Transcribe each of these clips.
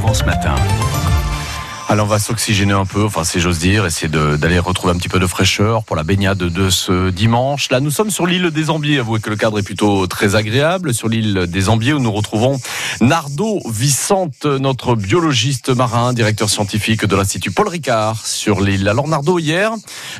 Provence Matin. Alors on va s'oxygéner un peu, enfin si j'ose dire, essayer d'aller retrouver un petit peu de fraîcheur pour la baignade de ce dimanche. Là nous sommes sur l'île des Ambiers, avouez que le cadre est plutôt très agréable, sur l'île des Ambiers où nous retrouvons Nardo Vicente, notre biologiste marin, directeur scientifique de l'Institut Paul Ricard sur l'île. Alors Nardo, hier,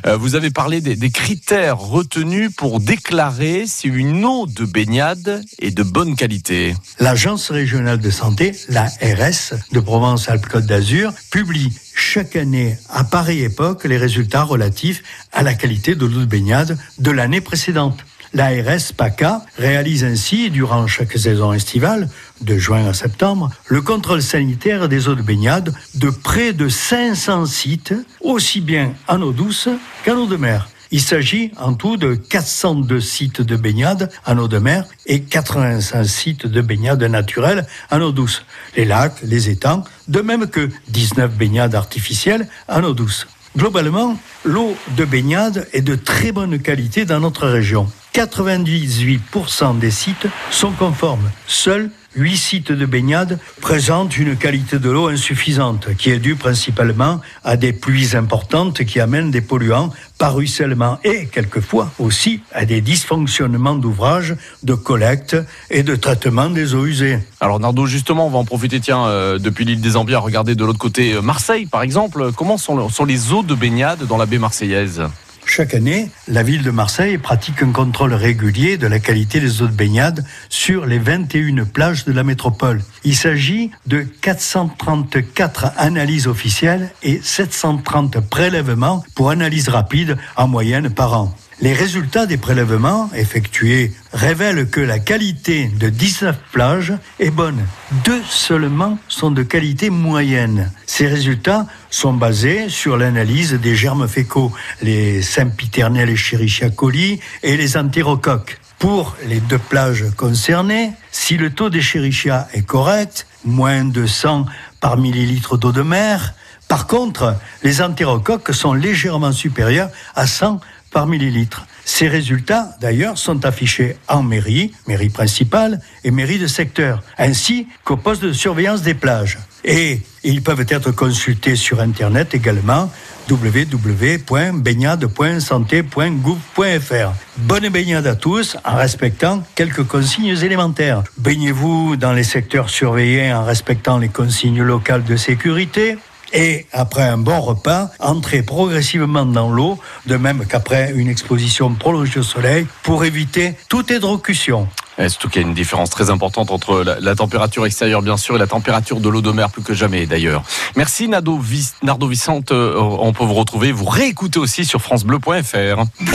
euh, vous avez parlé des, critères retenus pour déclarer si une eau de baignade est de bonne qualité. L'Agence régionale de santé, la RS de Provence-Alpes-Côte d'Azur, publie chaque année, à pareille époque, les résultats relatifs à la qualité de l'eau de baignade de l'année précédente. L'ARS PACA réalise ainsi, durant chaque saison estivale, de juin à septembre, le contrôle sanitaire des eaux de baignade de près de 500 sites, aussi bien en eau douce qu'en eau de mer. Il s'agit en tout de 402 sites de baignade en eau de mer et 85 sites de baignade naturelle en eau douce. Les lacs, les étangs, de même que 19 baignades artificielles en eau douce. Globalement, l'eau de baignade est de très bonne qualité dans notre région. 98% des sites sont conformes. Seuls 8 sites de baignade présentent une qualité de l'eau insuffisante, qui est due principalement à des pluies importantes qui amènent des polluants par ruissellement et quelquefois aussi à des dysfonctionnements d'ouvrages de collecte et de traitement des eaux usées. Alors Nardo, justement, on va en profiter, tiens, euh, depuis l'île des Ambiers, à regarder de l'autre côté euh, Marseille, par exemple. Comment sont les eaux de baignade dans la baie marseillaise? Chaque année, la ville de Marseille pratique un contrôle régulier de la qualité des eaux de baignade sur les 21 plages de la métropole. Il s'agit de 434 analyses officielles et 730 prélèvements pour analyse rapide en moyenne par an. Les résultats des prélèvements effectués révèlent que la qualité de 19 plages est bonne. Deux seulement sont de qualité moyenne. Ces résultats sont basés sur l'analyse des germes fécaux, les sempiternelles Escherichia coli et les entérocoques. Pour les deux plages concernées, si le taux d'Escherichia est correct, moins de 100 par millilitre d'eau de mer, par contre, les entérocoques sont légèrement supérieurs à 100 par millilitre. Ces résultats, d'ailleurs, sont affichés en mairie, mairie principale et mairie de secteur, ainsi qu'au poste de surveillance des plages. Et ils peuvent être consultés sur Internet également www.baignade.santé.gouv.fr. Bonne baignade à tous en respectant quelques consignes élémentaires. Baignez-vous dans les secteurs surveillés en respectant les consignes locales de sécurité et après un bon repas, entrer progressivement dans l'eau, de même qu'après une exposition prolongée au soleil, pour éviter toute hydrocution. Surtout qu'il y a une différence très importante entre la, température extérieure, bien sûr, et la température de l'eau de mer, plus que jamais d'ailleurs. Merci Nardo, Nardo Vicente. Euh, on peut vous retrouver, vous réécouter aussi sur FranceBleu.fr.